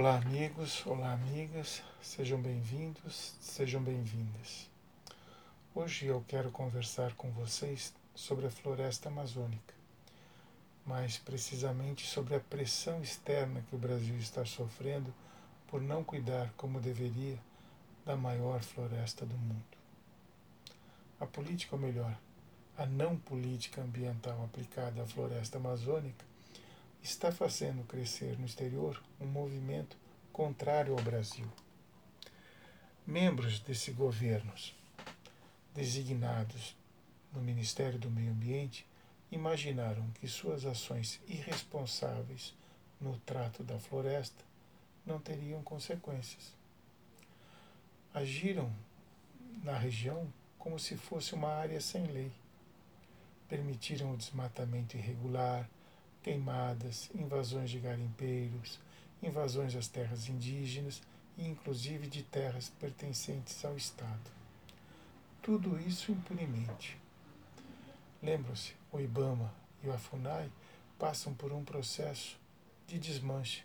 Olá, amigos, olá, amigas, sejam bem-vindos, sejam bem-vindas. Hoje eu quero conversar com vocês sobre a floresta amazônica, mais precisamente sobre a pressão externa que o Brasil está sofrendo por não cuidar como deveria da maior floresta do mundo. A política, ou melhor, a não política ambiental aplicada à floresta amazônica está fazendo crescer no exterior um movimento contrário ao Brasil. Membros desse governos, designados no Ministério do Meio Ambiente, imaginaram que suas ações irresponsáveis no trato da floresta não teriam consequências. Agiram na região como se fosse uma área sem lei. Permitiram o desmatamento irregular, queimadas, invasões de garimpeiros, invasões às terras indígenas e inclusive de terras pertencentes ao Estado. Tudo isso impunemente. Lembram-se, o IBAMA e o AFUNAI passam por um processo de desmanche,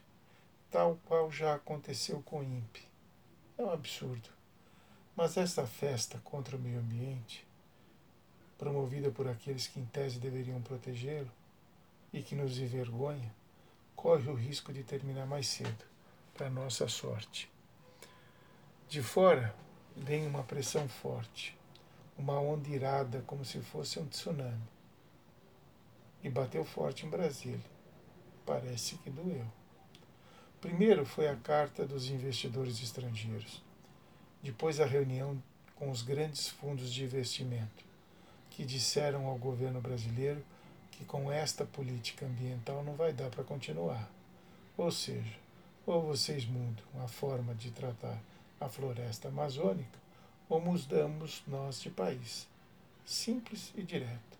tal qual já aconteceu com o INPE. É um absurdo. Mas essa festa contra o meio ambiente, promovida por aqueles que em tese deveriam protegê-lo, e que nos envergonha, corre o risco de terminar mais cedo, para nossa sorte. De fora vem uma pressão forte, uma onda irada como se fosse um tsunami. E bateu forte em Brasília. Parece que doeu. Primeiro foi a carta dos investidores estrangeiros. Depois a reunião com os grandes fundos de investimento, que disseram ao governo brasileiro que com esta política ambiental não vai dar para continuar. Ou seja, ou vocês mudam a forma de tratar a floresta amazônica, ou mudamos nós de país. Simples e direto.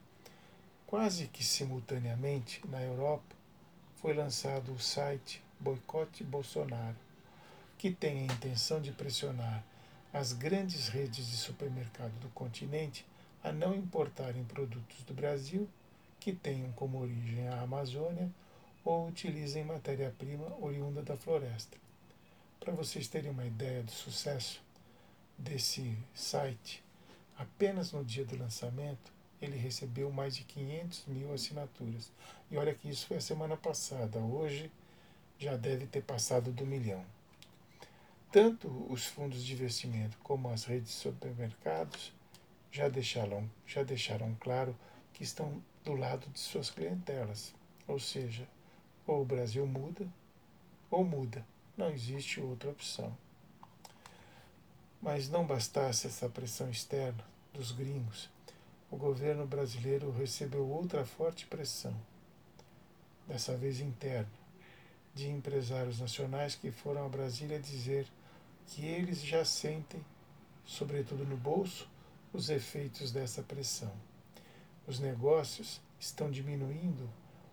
Quase que simultaneamente, na Europa, foi lançado o site Boicote Bolsonaro, que tem a intenção de pressionar as grandes redes de supermercado do continente a não importarem produtos do Brasil que tenham como origem a Amazônia ou utilizem matéria-prima oriunda da floresta. Para vocês terem uma ideia do sucesso desse site, apenas no dia do lançamento ele recebeu mais de 500 mil assinaturas. E olha que isso foi a semana passada, hoje já deve ter passado do milhão. Tanto os fundos de investimento como as redes de supermercados já deixaram, já deixaram claro que estão do lado de suas clientelas. Ou seja, ou o Brasil muda ou muda. Não existe outra opção. Mas não bastasse essa pressão externa dos gringos, o governo brasileiro recebeu outra forte pressão, dessa vez interna, de empresários nacionais que foram a Brasília dizer que eles já sentem, sobretudo no bolso, os efeitos dessa pressão. Os negócios estão diminuindo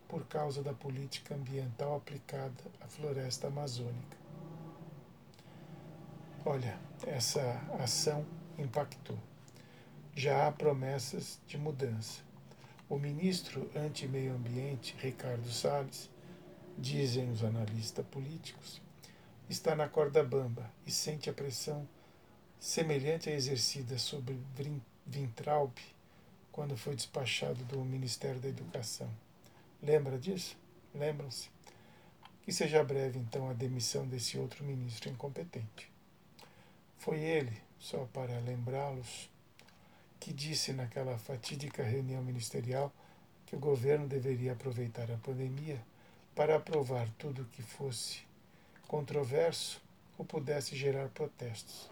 por causa da política ambiental aplicada à floresta amazônica. Olha, essa ação impactou. Já há promessas de mudança. O ministro anti-meio ambiente, Ricardo Salles, dizem os analistas políticos, está na corda bamba e sente a pressão semelhante à exercida sobre Vintraub quando foi despachado do Ministério da Educação. Lembra disso? Lembram-se? Que seja breve, então, a demissão desse outro ministro incompetente. Foi ele, só para lembrá-los, que disse naquela fatídica reunião ministerial que o governo deveria aproveitar a pandemia para aprovar tudo que fosse controverso ou pudesse gerar protestos.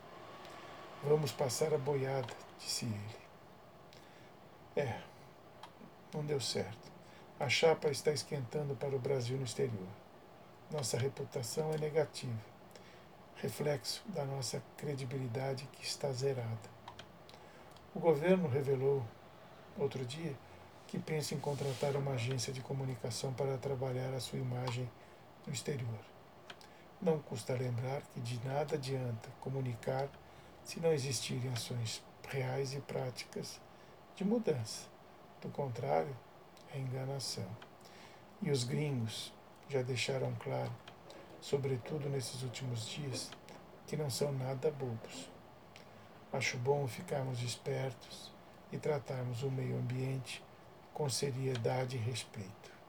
Vamos passar a boiada, disse ele. É, não deu certo. A chapa está esquentando para o Brasil no exterior. Nossa reputação é negativa, reflexo da nossa credibilidade que está zerada. O governo revelou, outro dia, que pensa em contratar uma agência de comunicação para trabalhar a sua imagem no exterior. Não custa lembrar que de nada adianta comunicar se não existirem ações reais e práticas de mudança. Do contrário, é enganação. E os gringos já deixaram claro sobretudo nesses últimos dias, que não são nada bobos. Acho bom ficarmos espertos e tratarmos o meio ambiente com seriedade e respeito.